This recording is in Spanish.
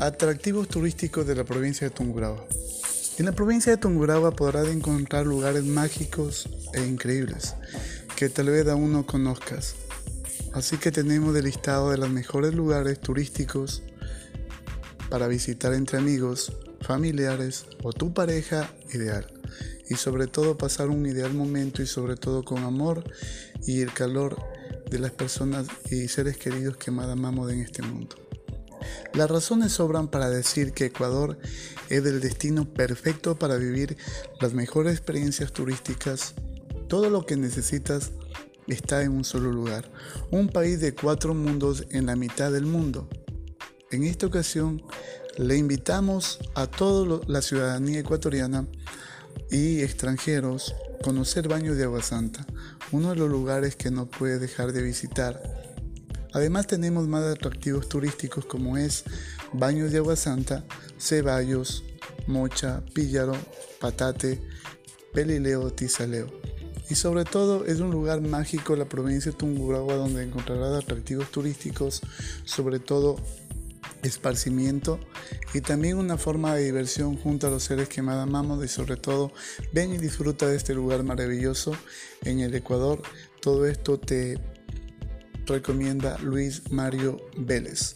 Atractivos turísticos de la provincia de Tungurahua. En la provincia de Tungurahua podrás encontrar lugares mágicos e increíbles que tal vez aún no conozcas. Así que tenemos el listado de los mejores lugares turísticos para visitar entre amigos, familiares o tu pareja ideal. Y sobre todo pasar un ideal momento y sobre todo con amor y el calor de las personas y seres queridos que más amamos en este mundo. Las razones sobran para decir que Ecuador es el destino perfecto para vivir las mejores experiencias turísticas. Todo lo que necesitas está en un solo lugar, un país de cuatro mundos en la mitad del mundo. En esta ocasión le invitamos a toda la ciudadanía ecuatoriana y extranjeros a conocer Baños de Agua Santa, uno de los lugares que no puede dejar de visitar Además tenemos más atractivos turísticos como es Baños de Agua Santa, Ceballos, Mocha, Píllaro, Patate, Pelileo, Tizaleo. Y sobre todo es un lugar mágico la provincia de Tungurahua donde encontrarás atractivos turísticos, sobre todo esparcimiento y también una forma de diversión junto a los seres que más amamos y sobre todo ven y disfruta de este lugar maravilloso en el Ecuador. Todo esto te recomienda Luis Mario Vélez.